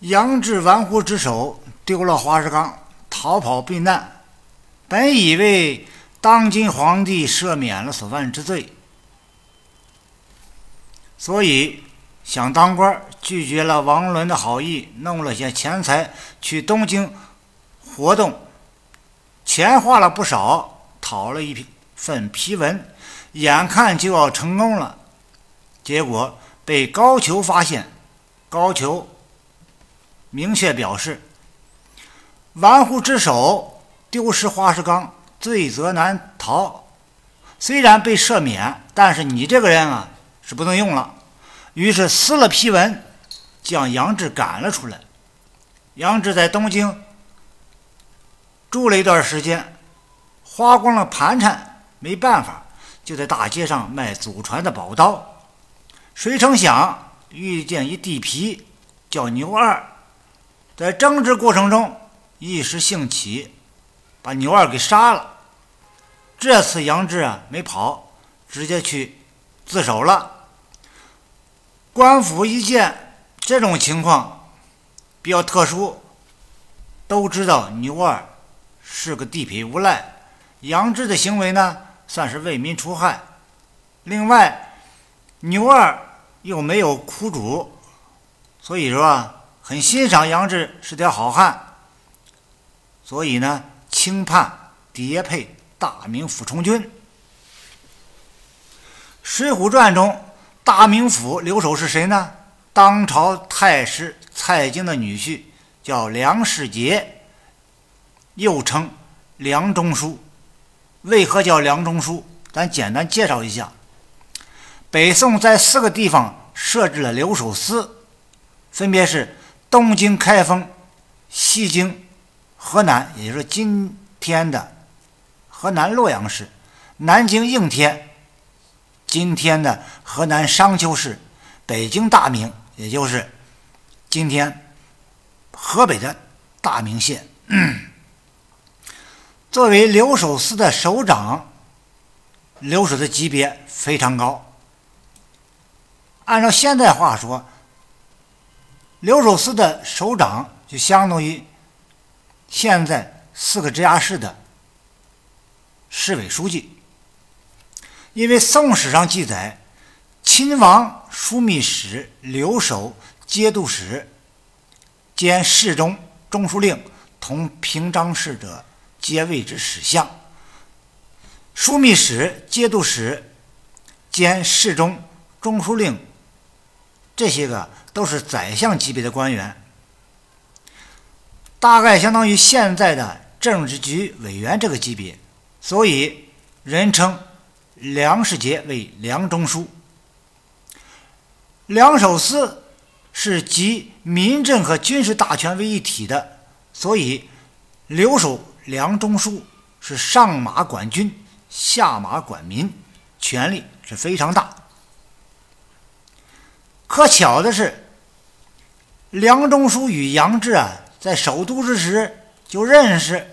杨志玩忽职守，丢了花石纲，逃跑避难。本以为当今皇帝赦免了所犯之罪，所以想当官，拒绝了王伦的好意，弄了些钱财去东京活动，钱花了不少，讨了一份批文，眼看就要成功了，结果被高俅发现，高俅。明确表示，玩忽职守、丢失花石纲，罪责难逃。虽然被赦免，但是你这个人啊是不能用了。于是撕了批文，将杨志赶了出来。杨志在东京住了一段时间，花光了盘缠，没办法，就在大街上卖祖传的宝刀。谁成想遇见一地痞，叫牛二。在争执过程中，一时兴起，把牛二给杀了。这次杨志啊没跑，直接去自首了。官府一见这种情况比较特殊，都知道牛二是个地痞无赖，杨志的行为呢算是为民除害。另外，牛二又没有苦主，所以说。很欣赏杨志是条好汉，所以呢，轻判叠配大名府充军。《水浒传》中，大名府留守是谁呢？当朝太师蔡京的女婿，叫梁世杰，又称梁中书。为何叫梁中书？咱简单介绍一下。北宋在四个地方设置了留守司，分别是。东京、开封、西京、河南，也就是今天的河南洛阳市；南京应天，今天的河南商丘市；北京大名，也就是今天河北的大名县。作为留守司的首长，留守的级别非常高。按照现在话说。留守司的首长就相当于现在四个直辖市的市委书记，因为宋史上记载，亲王枢密使、留守节度使兼侍中、中书令同平章事者，皆谓之使相。枢密使、节度使兼侍中、中书令这些个。都是宰相级别的官员，大概相当于现在的政治局委员这个级别，所以人称梁世杰为梁中书。梁手司是集民政和军事大权为一体的，所以留守梁中书是上马管军，下马管民，权力是非常大。可巧的是。梁中书与杨志啊，在首都之时就认识。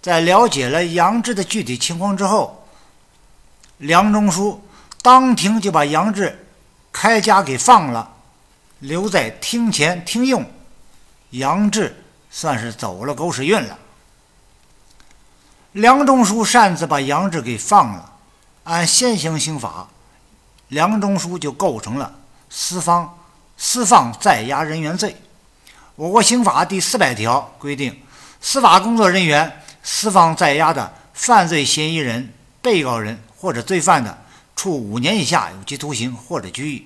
在了解了杨志的具体情况之后，梁中书当庭就把杨志开家给放了，留在厅前听用。杨志算是走了狗屎运了。梁中书擅自把杨志给放了，按现行刑法，梁中书就构成了私方。私放在押人员罪，我国刑法第四百条规定，司法工作人员私放在押的犯罪嫌疑人、被告人或者罪犯的，处五年以下有期徒刑或者拘役；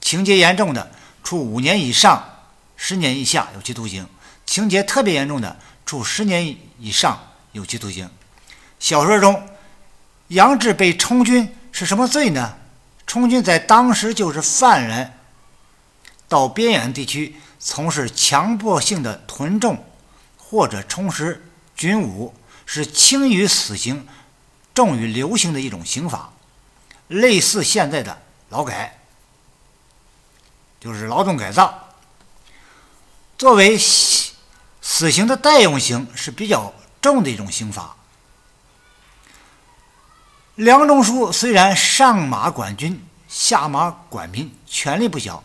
情节严重的，处五年以上十年以下有期徒刑；情节特别严重的，处十年以上有期徒刑。小说中，杨志被充军是什么罪呢？充军在当时就是犯人。到边远地区从事强迫性的屯种或者充实军务，是轻于死刑、重于流刑的一种刑罚，类似现在的劳改，就是劳动改造。作为死刑的代用刑，是比较重的一种刑罚。梁中书虽然上马管军，下马管民，权力不小。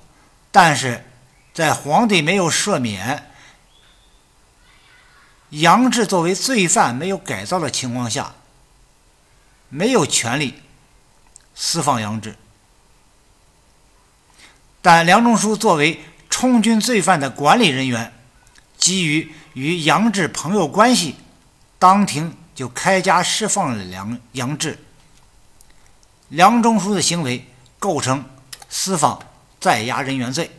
但是，在皇帝没有赦免杨志作为罪犯没有改造的情况下，没有权利释放杨志。但梁中书作为充军罪犯的管理人员，基于与杨志朋友关系，当庭就开枷释放了梁杨志。梁中书的行为构成私放在押人员罪。